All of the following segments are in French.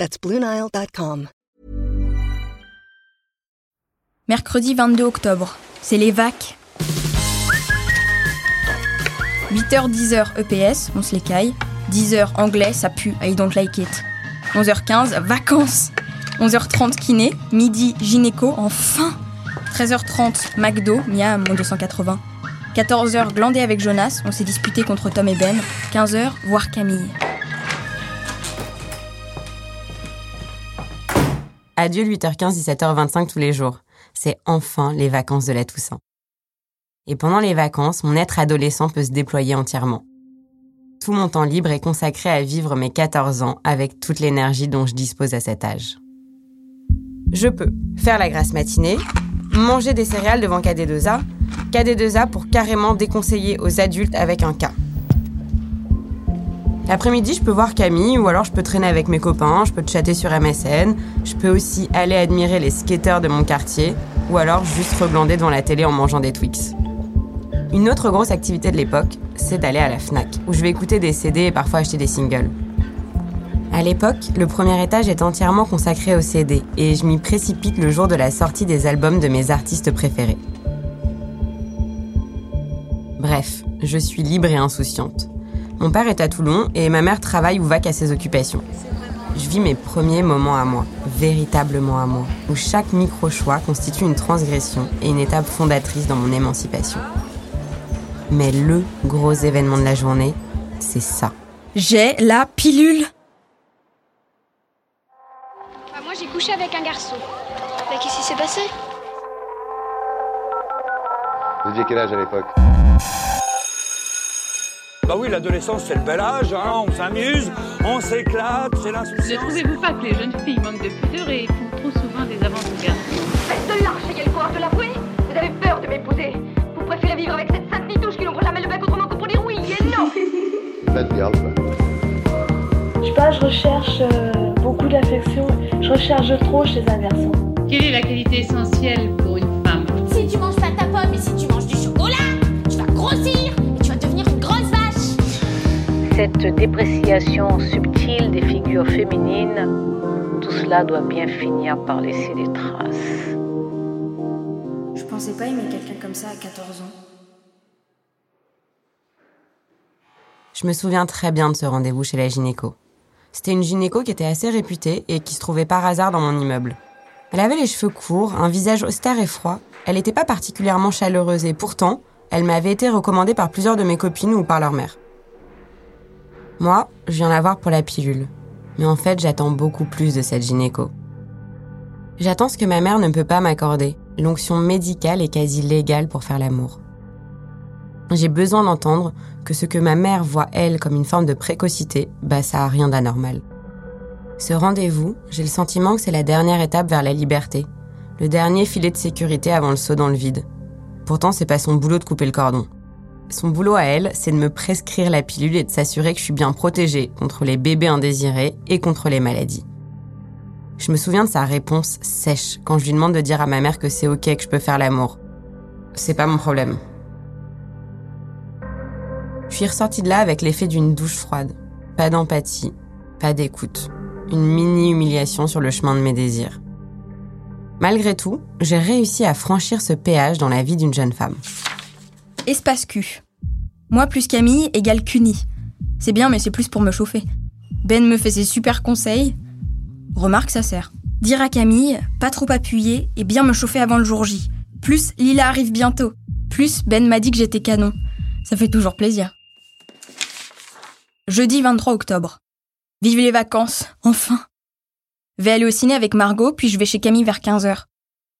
That's BlueNile.com. Mercredi 22 octobre, c'est les vacs. 8h-10h EPS, on se les caille. 10h anglais, ça pue, I don't like it. 11h15, vacances. 11h30 kiné, midi gynéco, enfin 13h30 McDo, miam, mon 280. 14h glandé avec Jonas, on s'est disputé contre Tom et Ben. 15h voir Camille. Adieu 8h15, 17h25 tous les jours. C'est enfin les vacances de la Toussaint. Et pendant les vacances, mon être adolescent peut se déployer entièrement. Tout mon temps libre est consacré à vivre mes 14 ans avec toute l'énergie dont je dispose à cet âge. Je peux faire la grasse matinée, manger des céréales devant KD2A, KD2A pour carrément déconseiller aux adultes avec un K. L'après-midi, je peux voir Camille ou alors je peux traîner avec mes copains, je peux chatter sur MSN, je peux aussi aller admirer les skateurs de mon quartier ou alors juste reblander devant la télé en mangeant des Twix. Une autre grosse activité de l'époque, c'est d'aller à la FNAC, où je vais écouter des CD et parfois acheter des singles. À l'époque, le premier étage est entièrement consacré aux CD et je m'y précipite le jour de la sortie des albums de mes artistes préférés. Bref, je suis libre et insouciante. Mon père est à Toulon et ma mère travaille ou va qu'à ses occupations. Je vis mes premiers moments à moi, véritablement à moi, où chaque micro-choix constitue une transgression et une étape fondatrice dans mon émancipation. Mais le gros événement de la journée, c'est ça. J'ai la pilule Bah, moi j'ai couché avec un garçon. Mais qu'est-ce qui s'est passé? Vous aviez quel âge à l'époque? Bah oui, l'adolescence c'est le bel âge, hein, on s'amuse, on s'éclate, c'est Ne l'insouciance. trouvez-vous pas que les jeunes filles manquent de pudeur et font trop souvent des avances aux garçons Faites de lâche, ayez le courage de l'avouer Vous avez peur de m'épouser Vous préférez vivre avec cette sainte nitouche qui n'ouvre jamais le bec autrement que pour dire oui et non Bad girl, quoi. Je sais pas, je recherche euh, beaucoup d'affection. Je recherche trop chez un garçon. Quelle est la qualité essentielle pour une femme? Si tu manges pas ta pomme et si tu Cette dépréciation subtile des figures féminines, tout cela doit bien finir par laisser des traces. Je pensais pas aimer quelqu'un comme ça à 14 ans. Je me souviens très bien de ce rendez-vous chez la gynéco. C'était une gynéco qui était assez réputée et qui se trouvait par hasard dans mon immeuble. Elle avait les cheveux courts, un visage austère et froid. Elle n'était pas particulièrement chaleureuse et pourtant, elle m'avait été recommandée par plusieurs de mes copines ou par leur mère. Moi, je viens la voir pour la pilule. Mais en fait, j'attends beaucoup plus de cette gynéco. J'attends ce que ma mère ne peut pas m'accorder, l'onction médicale et quasi légale pour faire l'amour. J'ai besoin d'entendre que ce que ma mère voit, elle, comme une forme de précocité, bah ça a rien d'anormal. Ce rendez-vous, j'ai le sentiment que c'est la dernière étape vers la liberté, le dernier filet de sécurité avant le saut dans le vide. Pourtant, c'est pas son boulot de couper le cordon. Son boulot à elle, c'est de me prescrire la pilule et de s'assurer que je suis bien protégée contre les bébés indésirés et contre les maladies. Je me souviens de sa réponse sèche quand je lui demande de dire à ma mère que c'est ok que je peux faire l'amour. C'est pas mon problème. Je suis ressortie de là avec l'effet d'une douche froide. Pas d'empathie, pas d'écoute. Une mini-humiliation sur le chemin de mes désirs. Malgré tout, j'ai réussi à franchir ce péage dans la vie d'une jeune femme. Espace Q. Moi plus Camille égale Cuni. C'est bien, mais c'est plus pour me chauffer. Ben me fait ses super conseils. Remarque, ça sert. Dire à Camille, pas trop appuyer et bien me chauffer avant le jour J. Plus Lila arrive bientôt. Plus Ben m'a dit que j'étais canon. Ça fait toujours plaisir. Jeudi 23 octobre. Vive les vacances, enfin. Vais aller au ciné avec Margot, puis je vais chez Camille vers 15h.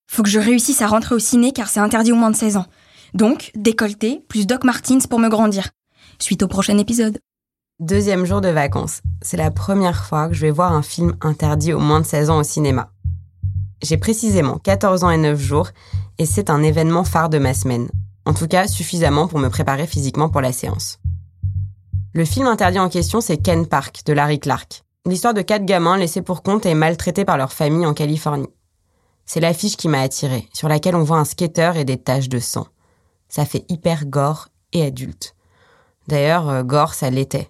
Faut que je réussisse à rentrer au ciné car c'est interdit au moins de 16 ans. Donc, décolleté, plus Doc Martins pour me grandir. Suite au prochain épisode. Deuxième jour de vacances. C'est la première fois que je vais voir un film interdit aux moins de 16 ans au cinéma. J'ai précisément 14 ans et 9 jours et c'est un événement phare de ma semaine. En tout cas, suffisamment pour me préparer physiquement pour la séance. Le film interdit en question, c'est Ken Park de Larry Clark. L'histoire de quatre gamins laissés pour compte et maltraités par leur famille en Californie. C'est l'affiche qui m'a attirée, sur laquelle on voit un skater et des taches de sang. Ça fait hyper gore et adulte. D'ailleurs, euh, gore, ça l'était.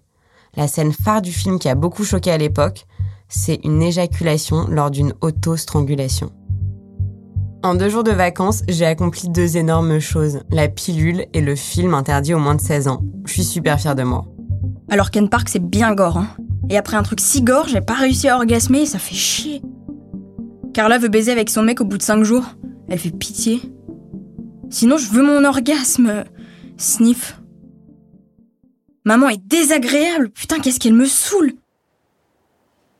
La scène phare du film qui a beaucoup choqué à l'époque, c'est une éjaculation lors d'une auto-strangulation. En deux jours de vacances, j'ai accompli deux énormes choses, la pilule et le film interdit aux moins de 16 ans. Je suis super fière de moi. Alors Ken Park, c'est bien gore, hein. Et après un truc si gore, j'ai pas réussi à orgasmer, ça fait chier. Carla veut baiser avec son mec au bout de cinq jours. Elle fait pitié. Sinon, je veux mon orgasme. Sniff. Maman est désagréable. Putain, qu'est-ce qu'elle me saoule.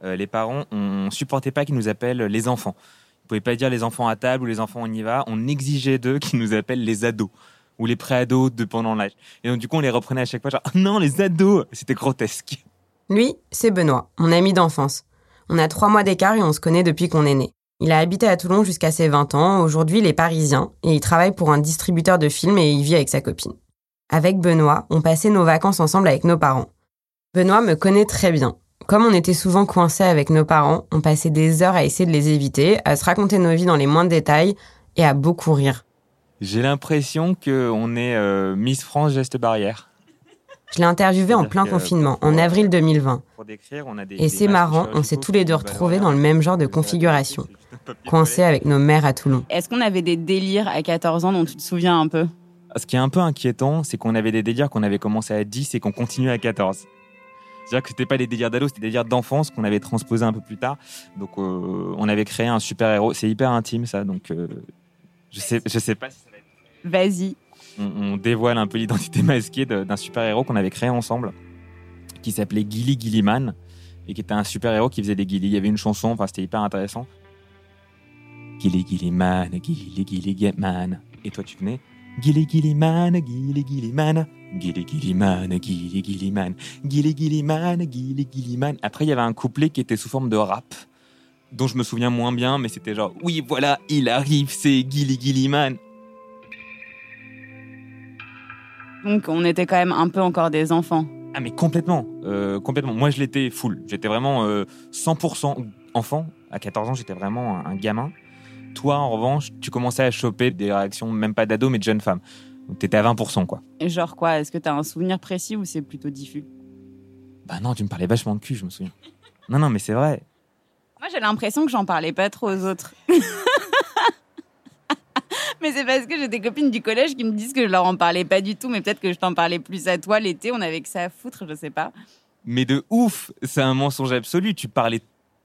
Euh, les parents, on supportait pas qu'ils nous appellent les enfants. Ils pouvaient pas dire les enfants à table ou les enfants on y va. On exigeait d'eux qu'ils nous appellent les ados ou les pré-ados pendant l'âge. Et donc du coup, on les reprenait à chaque fois genre non les ados. C'était grotesque. Lui, c'est Benoît, mon ami d'enfance. On a trois mois d'écart et on se connaît depuis qu'on est né. Il a habité à Toulon jusqu'à ses 20 ans. Aujourd'hui, il est parisien et il travaille pour un distributeur de films et il vit avec sa copine. Avec Benoît, on passait nos vacances ensemble avec nos parents. Benoît me connaît très bien. Comme on était souvent coincés avec nos parents, on passait des heures à essayer de les éviter, à se raconter nos vies dans les moindres détails et à beaucoup rire. J'ai l'impression qu'on est euh, Miss France geste barrière. Je l'ai interviewé en plein confinement, en avril 2020. Et c'est marrant, on s'est tous les deux retrouvés dans le même genre de configuration, coincés avec nos mères à Toulon. Est-ce qu'on avait des délires à 14 ans dont tu te souviens un peu? Ce qui est un peu inquiétant, c'est qu'on avait des délires qu'on avait commencé à 10 et qu'on continue à 14. C'est-à-dire que c'était pas des délires d'ado, c'était des délires d'enfance qu'on avait transposés un peu plus tard. Donc euh, on avait créé un super héros. C'est hyper intime ça, donc euh, je sais, je sais pas si ça va être. Vas-y. On, dévoile un peu l'identité masquée d'un super héros qu'on avait créé ensemble, qui s'appelait Gilly Gilliman et qui était un super héros qui faisait des Gilly. Il y avait une chanson, enfin c'était hyper intéressant. Gilly Gilliman, Gilly Gilly Gilliman. Et toi tu venais Gilly Gilliman, Gilly Gilliman. Gilly Gilliman, Gilly Gilliman, Gilly Gilliman, Gilly Gilliman. Après, il y avait un couplet qui était sous forme de rap, dont je me souviens moins bien, mais c'était genre Oui, voilà, il arrive, c'est Gilly Gilliman. Donc, on était quand même un peu encore des enfants. Ah, mais complètement, euh, complètement. Moi, je l'étais full. J'étais vraiment 100% euh, enfant. À 14 ans, j'étais vraiment un gamin. Toi, en revanche, tu commençais à choper des réactions, même pas d'ado, mais de jeunes femmes. T'étais à 20%, quoi. Et genre quoi Est-ce que t'as un souvenir précis ou c'est plutôt diffus? Bah non, tu me parlais vachement de cul, je me souviens. Non, non, mais c'est vrai. Moi, j'ai l'impression que j'en parlais pas trop aux autres. mais c'est parce que j'ai des copines du collège qui me disent que je leur en parlais pas du tout, mais peut-être que je t'en parlais plus à toi l'été, on avait que ça à foutre, je sais pas. Mais de ouf, c'est un mensonge absolu. Tu parlais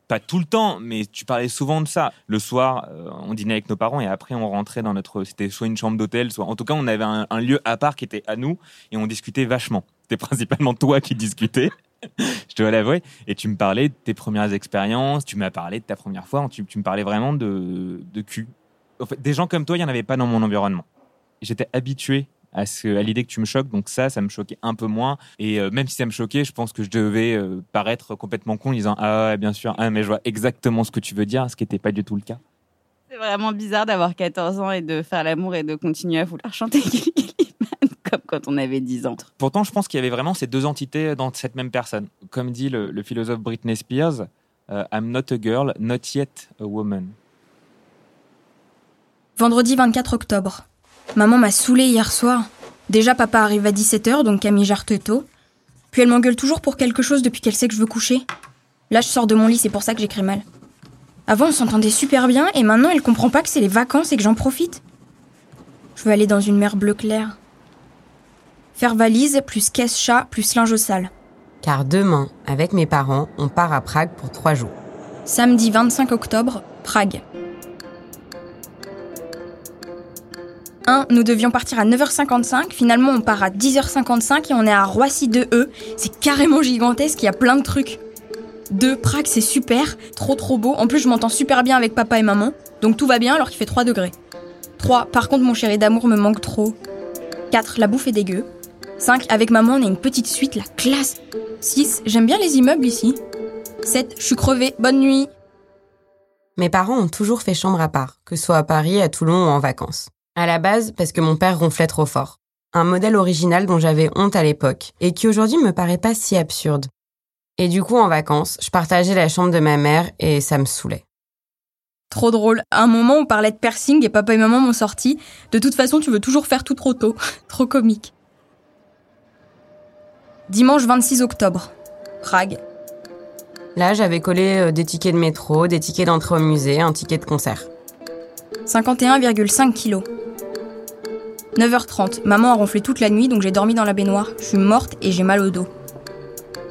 pas tout le temps, mais tu parlais souvent de ça. Le soir, euh, on dînait avec nos parents et après on rentrait dans notre, c'était soit une chambre d'hôtel, soit, en tout cas, on avait un, lieu à part qui était à nous et on discutait vachement. C'était principalement toi qui discutais. je dois l'avouer. Et tu me parlais de tes premières expériences, tu m'as parlé de ta première fois, tu, me parlais vraiment de, de cul. En fait, des gens comme toi, il n'y en avait pas dans mon environnement. J'étais habitué à, ce, à l'idée que tu me choques. Donc ça, ça me choquait un peu moins. Et euh, même si ça me choquait, je pense que je devais euh, paraître complètement con en disant ah ouais, bien sûr, ah, mais je vois exactement ce que tu veux dire, ce qui n'était pas du tout le cas. C'est vraiment bizarre d'avoir 14 ans et de faire l'amour et de continuer à vouloir chanter comme quand on avait 10 ans. Pourtant, je pense qu'il y avait vraiment ces deux entités dans cette même personne. Comme dit le, philosophe Britney Spears, euh, I'm not a girl, not yet a woman. Vendredi 24 octobre. Maman m'a saoulée hier soir. Déjà, papa arrive à 17h, donc Camille gère tôt. Puis elle m'engueule toujours pour quelque chose depuis qu'elle sait que je veux coucher. Là, je sors de mon lit, c'est pour ça que j'écris mal. Avant, on s'entendait super bien, et maintenant, elle comprend pas que c'est les vacances et que j'en profite. Je veux aller dans une mer bleu clair. Faire valise, plus caisse chat, plus linge au sale. Car demain, avec mes parents, on part à Prague pour trois jours. Samedi 25 octobre, Prague. 1, nous devions partir à 9h55. Finalement, on part à 10h55 et on est à Roissy 2E. C'est carrément gigantesque, il y a plein de trucs. 2, Prague, c'est super, trop trop beau. En plus, je m'entends super bien avec papa et maman. Donc tout va bien alors qu'il fait 3 degrés. 3, par contre, mon chéri d'amour me manque trop. 4, la bouffe est dégueu. 5. Avec maman, on a une petite suite, la classe. 6. J'aime bien les immeubles ici. 7. Je suis crevée, bonne nuit. Mes parents ont toujours fait chambre à part, que ce soit à Paris, à Toulon ou en vacances. À la base, parce que mon père ronflait trop fort. Un modèle original dont j'avais honte à l'époque, et qui aujourd'hui me paraît pas si absurde. Et du coup, en vacances, je partageais la chambre de ma mère et ça me saoulait. Trop drôle. À un moment, on parlait de piercing et papa et maman m'ont sorti. De toute façon, tu veux toujours faire tout trop tôt. trop comique. Dimanche 26 octobre. Prague. Là, j'avais collé euh, des tickets de métro, des tickets d'entrée au musée, un ticket de concert. 51,5 kilos. 9h30. Maman a ronflé toute la nuit, donc j'ai dormi dans la baignoire. Je suis morte et j'ai mal au dos.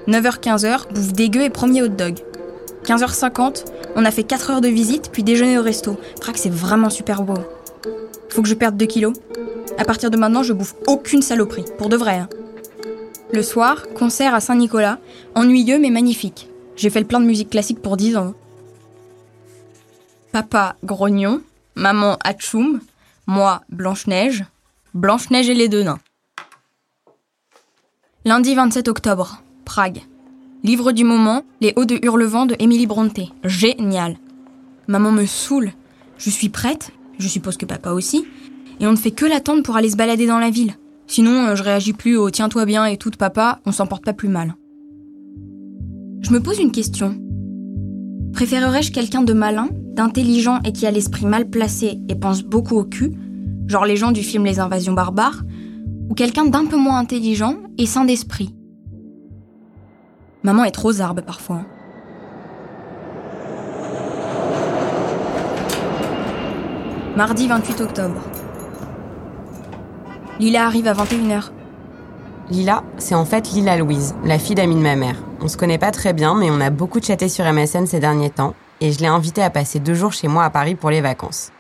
9h-15h, bouffe dégueu et premier hot dog. 15h50, on a fait 4 heures de visite, puis déjeuner au resto. Prague, c'est vraiment super beau. Faut que je perde 2 kilos. À partir de maintenant, je bouffe aucune saloperie. Pour de vrai. Hein. Le soir, concert à Saint-Nicolas. Ennuyeux mais magnifique. J'ai fait le plein de musique classique pour 10 ans. Papa, grognon. Maman, Hatchoum. Moi, Blanche-Neige. Blanche-Neige et les deux nains. Lundi 27 octobre. Prague. Livre du moment, Les Hauts de Hurlevent de Émilie Brontë. Génial. Maman me saoule. Je suis prête, je suppose que papa aussi, et on ne fait que l'attendre pour aller se balader dans la ville. Sinon, euh, je réagis plus au tiens-toi bien et tout papa, on s'en porte pas plus mal. Je me pose une question. Préférerais-je quelqu'un de malin, d'intelligent et qui a l'esprit mal placé et pense beaucoup au cul, genre les gens du film Les Invasions barbares, ou quelqu'un d'un peu moins intelligent et sain d'esprit Maman est trop zarbe parfois. Mardi 28 octobre. Lila arrive à 21h. Lila, c'est en fait Lila Louise, la fille d'amie de ma mère. On se connaît pas très bien, mais on a beaucoup chatté sur MSN ces derniers temps, et je l'ai invitée à passer deux jours chez moi à Paris pour les vacances.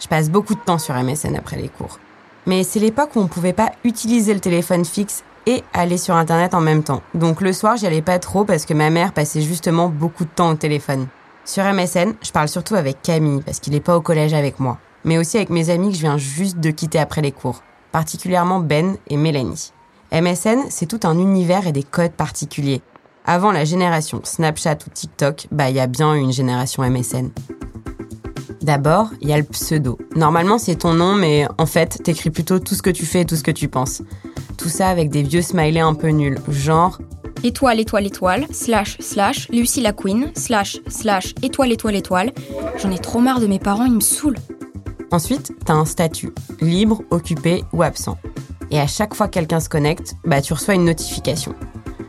Je passe beaucoup de temps sur MSN après les cours. Mais c'est l'époque où on pouvait pas utiliser le téléphone fixe et aller sur Internet en même temps. Donc le soir, j'y allais pas trop parce que ma mère passait justement beaucoup de temps au téléphone. Sur MSN, je parle surtout avec Camille parce qu'il est pas au collège avec moi, mais aussi avec mes amis que je viens juste de quitter après les cours, particulièrement Ben et Mélanie. MSN, c'est tout un univers et des codes particuliers. Avant la génération Snapchat ou TikTok, bah il y a bien une génération MSN. D'abord, il y a le pseudo. Normalement, c'est ton nom, mais en fait, t'écris plutôt tout ce que tu fais et tout ce que tu penses. Tout ça avec des vieux smileys un peu nuls, genre étoile, étoile, étoile, slash, slash, Lucy la Queen, slash, slash, étoile, étoile, étoile. J'en ai trop marre de mes parents, ils me saoulent. Ensuite, t'as un statut, libre, occupé ou absent. Et à chaque fois que quelqu'un se connecte, bah tu reçois une notification.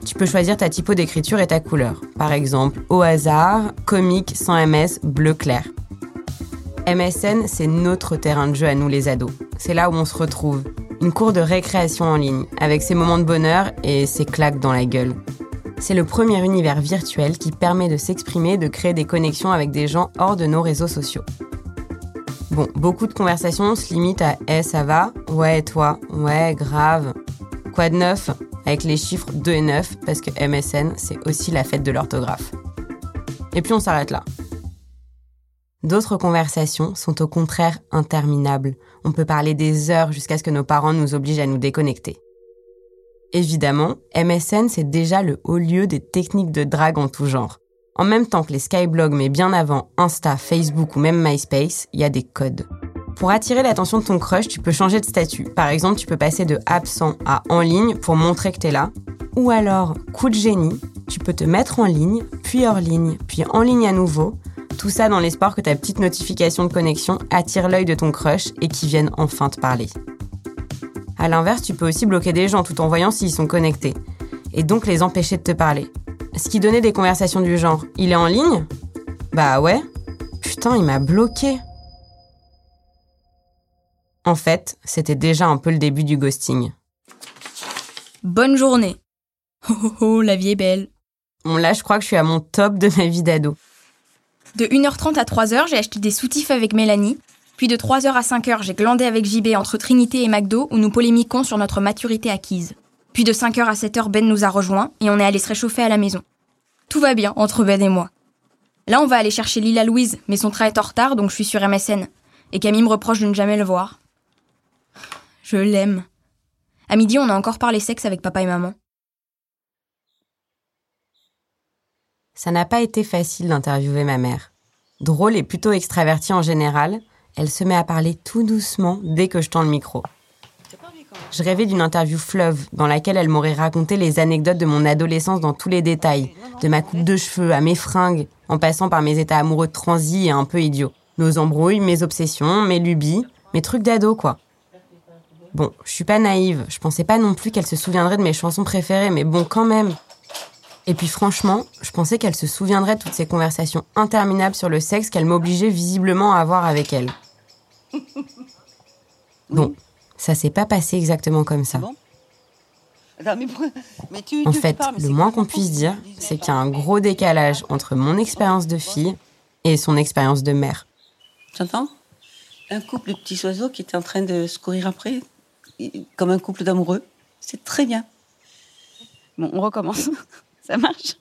Tu peux choisir ta typo d'écriture et ta couleur. Par exemple, au hasard, comique sans MS, bleu clair. MSN, c'est notre terrain de jeu à nous les ados. C'est là où on se retrouve. Une cour de récréation en ligne, avec ses moments de bonheur et ses claques dans la gueule. C'est le premier univers virtuel qui permet de s'exprimer, de créer des connexions avec des gens hors de nos réseaux sociaux. Bon, beaucoup de conversations se limitent à Eh, ça va? Ouais, toi? Ouais, grave. Quoi de neuf? Avec les chiffres 2 et 9, parce que MSN, c'est aussi la fête de l'orthographe. Et puis on s'arrête là. D'autres conversations sont au contraire interminables. On peut parler des heures jusqu'à ce que nos parents nous obligent à nous déconnecter. Évidemment, MSN, c'est déjà le haut lieu des techniques de drague en tout genre. En même temps que les skyblogs, mais bien avant Insta, Facebook ou même MySpace, il y a des codes. Pour attirer l'attention de ton crush, tu peux changer de statut. Par exemple, tu peux passer de absent à en ligne pour montrer que t'es là. Ou alors, coup de génie, tu peux te mettre en ligne, puis hors ligne, puis en ligne à nouveau, tout ça dans l'espoir que ta petite notification de connexion attire l'œil de ton crush et qu'il vienne enfin te parler. À l'inverse, tu peux aussi bloquer des gens tout en voyant s'ils sont connectés, et donc les empêcher de te parler. Ce qui donnait des conversations du genre Il est en ligne? Bah ouais. Putain, il m'a bloqué. En fait, c'était déjà un peu le début du ghosting. Bonne journée. Oh oh oh, la vie est belle. Bon là, je crois que je suis à mon top de ma vie d'ado. De 1h30 à 3h, j'ai acheté des soutifs avec Mélanie. Puis de 3h à 5h, j'ai glandé avec JB entre Trinité et McDo où nous polémiquons sur notre maturité acquise. Puis de 5h à 7h, Ben nous a rejoints et on est allé se réchauffer à la maison. Tout va bien entre Ben et moi. Là, on va aller chercher Lila Louise, mais son train est en retard donc je suis sur MSN. Et Camille me reproche de ne jamais le voir. Je l'aime. À midi, on a encore parlé sexe avec papa et maman. Ça n'a pas été facile d'interviewer ma mère. Drôle et plutôt extravertie en général, elle se met à parler tout doucement dès que je tends le micro. Je rêvais d'une interview fleuve dans laquelle elle m'aurait raconté les anecdotes de mon adolescence dans tous les détails, de ma coupe de cheveux à mes fringues, en passant par mes états amoureux transis et un peu idiots. Nos embrouilles, mes obsessions, mes lubies, mes trucs d'ado, quoi. Bon, je suis pas naïve, je pensais pas non plus qu'elle se souviendrait de mes chansons préférées, mais bon, quand même. Et puis franchement, je pensais qu'elle se souviendrait de toutes ces conversations interminables sur le sexe qu'elle m'obligeait visiblement à avoir avec elle. Bon, ça s'est pas passé exactement comme ça. En fait, le moins qu'on puisse dire, c'est qu'il y a un gros décalage entre mon expérience de fille et son expérience de mère. J'entends Un couple de petits oiseaux qui est en train de se courir après, comme un couple d'amoureux. C'est très bien. Bon, on recommence. ça marche.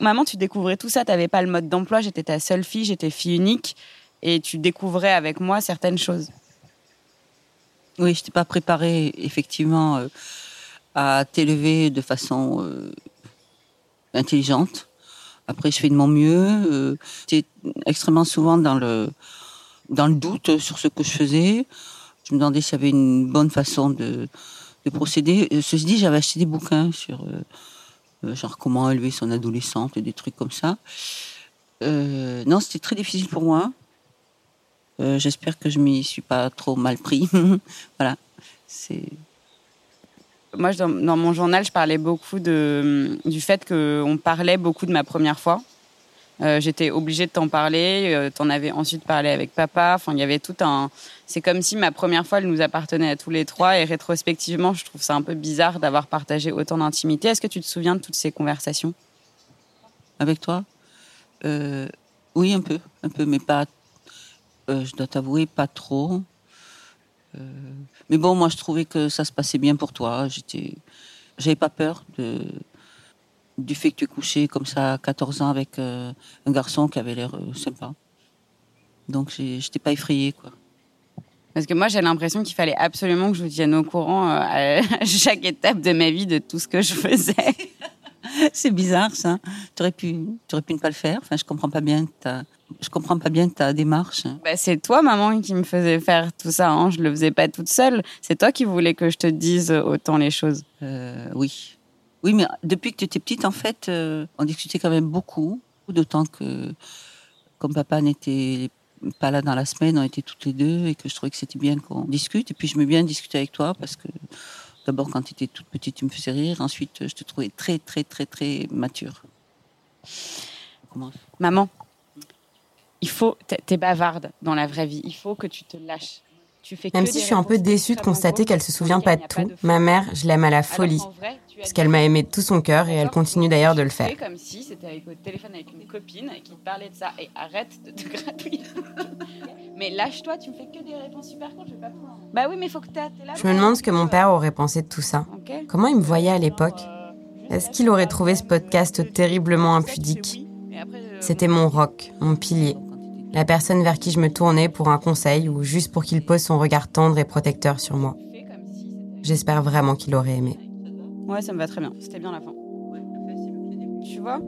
Maman, tu découvrais tout ça, tu n'avais pas le mode d'emploi, j'étais ta seule fille, j'étais fille unique, et tu découvrais avec moi certaines choses. Oui, je t'ai pas préparée effectivement euh, à t'élever de façon euh, intelligente. Après, je fais de mon mieux. Euh, J'étais extrêmement souvent dans le dans le doute sur ce que je faisais. Je me demandais s'il y avait une bonne façon de, de procéder. Ceci dit, j'avais acheté des bouquins sur genre comment élever son adolescente, des trucs comme ça. Euh, non, c'était très difficile pour moi. Euh, j'espère que je m'y suis pas trop mal pris. voilà, c'est. Moi, dans, mon journal, je parlais beaucoup de, du fait qu'on parlait beaucoup de ma première fois. Euh, j'étais obligée de t'en parler. Euh, T'en avais ensuite parlé avec papa. Enfin, il y avait tout un. C'est comme si ma première fois, elle nous appartenait à tous les trois. Et rétrospectivement, je trouve ça un peu bizarre d'avoir partagé autant d'intimité. Est-ce que tu te souviens de toutes ces conversations? Avec toi? Euh, Oui, un peu, un peu, mais pas. Je dois t'avouer, pas trop. Mais bon, moi, je trouvais que ça se passait bien pour toi. J'étais, j'avais pas peur de du fait que tu es couché comme ça à 14 ans avec euh, un garçon qui avait l'air euh, sympa. Donc je n'étais pas effrayée. Quoi. Parce que moi, j'ai l'impression qu'il fallait absolument que je vous tienne au courant euh, à chaque étape de ma vie de tout ce que je faisais. C'est bizarre, ça. Tu aurais pu, aurais pu ne pas le faire. Enfin, je comprends pas bien ta, je comprends pas bien ta démarche. Bah, c'est toi, maman, qui me faisait faire tout ça. Hein. Je le faisais pas toute seule. C'est toi qui voulais que je te dise autant les choses. Euh, oui. Oui, mais depuis que tu étais petite, en fait, euh, on discutait quand même beaucoup. D'autant que, comme papa n'était pas là dans la semaine, on était toutes les deux et que je trouvais que c'était bien qu'on discute. Et puis, je me bien discuter avec toi parce que, d'abord, quand tu étais toute petite, tu me faisais rire. Ensuite, je te trouvais très, très, très, très mature. Maman, il faut. T'es bavarde dans la vraie vie. Il faut que tu te lâches. Même si je suis un peu déçue de constater qu'elle se souvient pas de tout, ma mère, je l'aime à la folie. Parce qu'elle m'a aimé de tout son cœur et elle continue d'ailleurs de le faire. comme si c'était avec au téléphone avec une copine qui te parlait de ça. Et arrête de te gratouiller. mais lâche-toi, tu me fais que des réponses super courtes, je vais pas pouvoir. Bah oui, mais faut que là. Je me demande ce que mon père aurait pensé de tout ça. Comment il me voyait à l'époque Est-ce qu'il aurait trouvé ce podcast terriblement impudique C'était mon rock, mon pilier la personne vers qui je me tournais pour un conseil ou juste pour qu'il pose son regard tendre et protecteur sur moi. J'espère vraiment qu'il aurait aimé. Ouais, ça me va très bien. C'était bien la fin. Tu vois?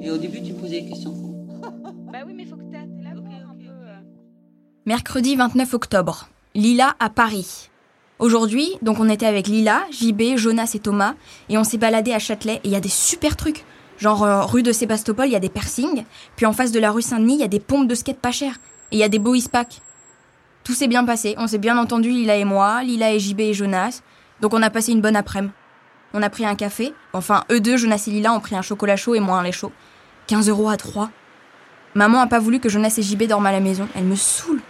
Et au début, tu me posais des questions. bah oui, mais faut que t'es là pour un peu. Euh. Mercredi 29 octobre. Lila à Paris. Aujourd'hui, donc on était avec Lila, JB, Jonas et Thomas, et on s'est baladé à Châtelet, et il y a des super trucs. Genre, euh, rue de Sébastopol, il y a des piercings. Puis en face de la rue Saint-Denis, il y a des pompes de skate pas chères. Et il y a des beaux packs. Tout s'est bien passé. On s'est bien entendu, Lila et moi, Lila et JB et Jonas. Donc on a passé une bonne après-midi. On a pris un café. Enfin, eux deux, Jonas et Lila, ont pris un chocolat chaud et moi un lait chaud. 15 euros à 3. Maman a pas voulu que Jonas et JB dorment à la maison. Elle me saoule.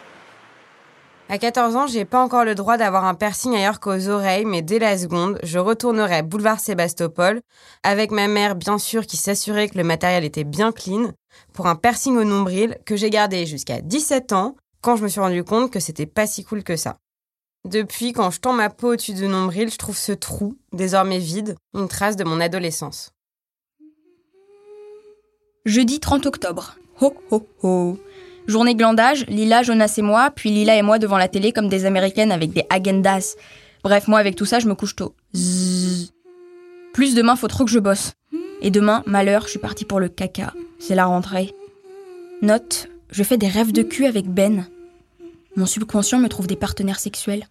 À 14 ans, j'ai pas encore le droit d'avoir un piercing ailleurs qu'aux oreilles, mais dès la seconde, je retournerai boulevard Sébastopol, avec ma mère bien sûr qui s'assurait que le matériel était bien clean, pour un piercing au nombril que j'ai gardé jusqu'à 17 ans, quand je me suis rendu compte que c'était pas si cool que ça. Depuis, quand je tends ma peau au-dessus du nombril, je trouve ce trou, désormais vide, une trace de mon adolescence. Jeudi 30 octobre. Ho ho ho. Journée glandage, Lila, Jonas et moi, puis Lila et moi devant la télé comme des américaines avec des agendas. Bref, moi avec tout ça, je me couche tôt. Zzz. Plus demain, faut trop que je bosse. Et demain, malheur, je suis partie pour le caca. C'est la rentrée. Note, je fais des rêves de cul avec Ben. Mon subconscient me trouve des partenaires sexuels.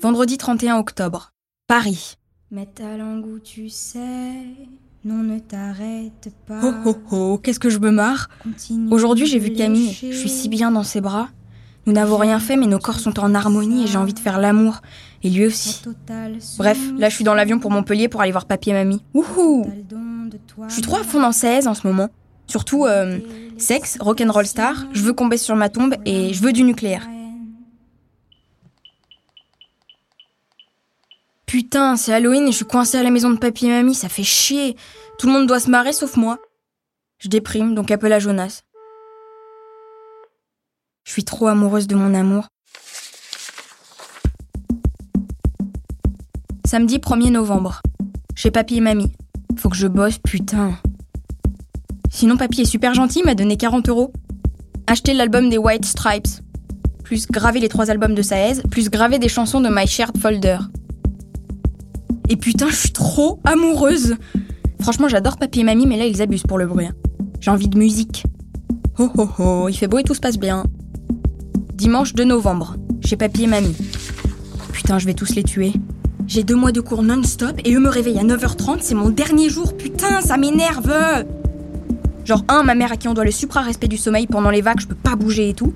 Vendredi 31 octobre. Paris. Tu sais, non ne t'arrête pas. Oh oh oh, qu'est-ce que je me marre. Aujourd'hui, j'ai vu Camille. Je suis si bien dans ses bras. Nous n'avons rien fait, mais nos corps sont en harmonie et j'ai envie de faire l'amour. Et lui aussi. Bref, là, je suis dans l'avion pour Montpellier pour aller voir papy et mamie. Wouhou Je suis trop à fond dans 16 en ce moment. Surtout, euh, sexe, rock'n'roll star, je veux qu'on baisse sur ma tombe et je veux du nucléaire. Putain, c'est Halloween et je suis coincée à la maison de papy et mamie, ça fait chier. Tout le monde doit se marrer sauf moi. Je déprime, donc appelle à Jonas. Je suis trop amoureuse de mon amour. Samedi 1er novembre. Chez papy et mamie. Faut que je bosse, putain. Sinon, papy est super gentil, m'a donné 40 euros. Acheter l'album des White Stripes. Plus graver les trois albums de Saez, plus graver des chansons de My Shared Folder. Et putain, je suis trop amoureuse. Franchement, j'adore papy et mamie, mais là, ils abusent pour le bruit. hein. J'ai envie de musique. Oh oh oh, il fait beau et tout se passe bien. Dimanche 2 novembre, chez papy et mamie. Putain, je vais tous les tuer. J'ai deux mois de cours non-stop et eux me réveillent à 9h30, c'est mon dernier jour, putain, ça m'énerve Genre, un, ma mère à qui on doit le supra-respect du sommeil pendant les vagues, je peux pas bouger et tout.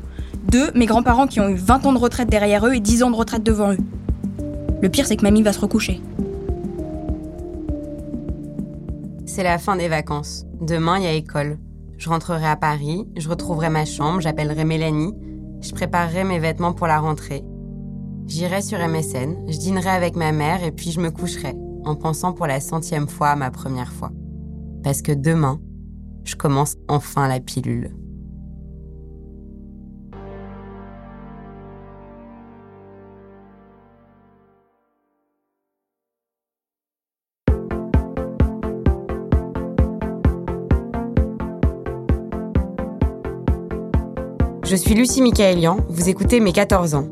Deux, mes grands-parents qui ont eu 20 ans de retraite derrière eux et 10 ans de retraite devant eux. Le pire, c'est que mamie va se recoucher. C'est la fin des vacances. Demain, il y a école. Je rentrerai à Paris, je retrouverai ma chambre, j'appellerai Mélanie, je préparerai mes vêtements pour la rentrée. J'irai sur MSN, je dînerai avec ma mère et puis je me coucherai, en pensant pour la centième fois à ma première fois. Parce que demain, je commence enfin la pilule. Je suis Lucie Michaelian, vous écoutez Mes 14 ans.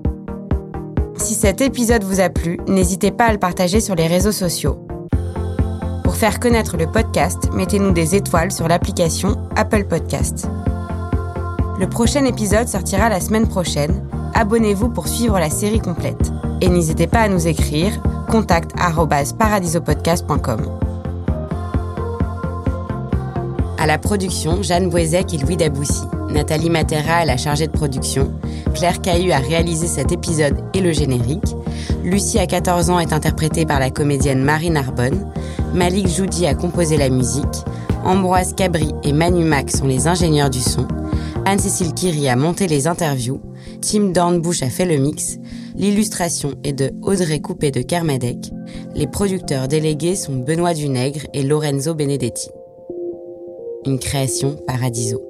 Si cet épisode vous a plu, n'hésitez pas à le partager sur les réseaux sociaux. Pour faire connaître le podcast, mettez-nous des étoiles sur l'application Apple Podcast. Le prochain épisode sortira la semaine prochaine. Abonnez-vous pour suivre la série complète. Et n'hésitez pas à nous écrire contact paradisopodcast.com. À la production, Jeanne Boisec et Louis Daboussi. Nathalie Matera est la chargée de production. Claire Cahu a réalisé cet épisode et le générique. Lucie à 14 ans est interprétée par la comédienne Marie Narbonne. Malik Joudi a composé la musique. Ambroise Cabri et Manu Mac sont les ingénieurs du son. Anne-Cécile Kiri a monté les interviews. Tim Dornbush a fait le mix. L'illustration est de Audrey Coupé de Kermadec. Les producteurs délégués sont Benoît Dunègre et Lorenzo Benedetti. Une création Paradiso.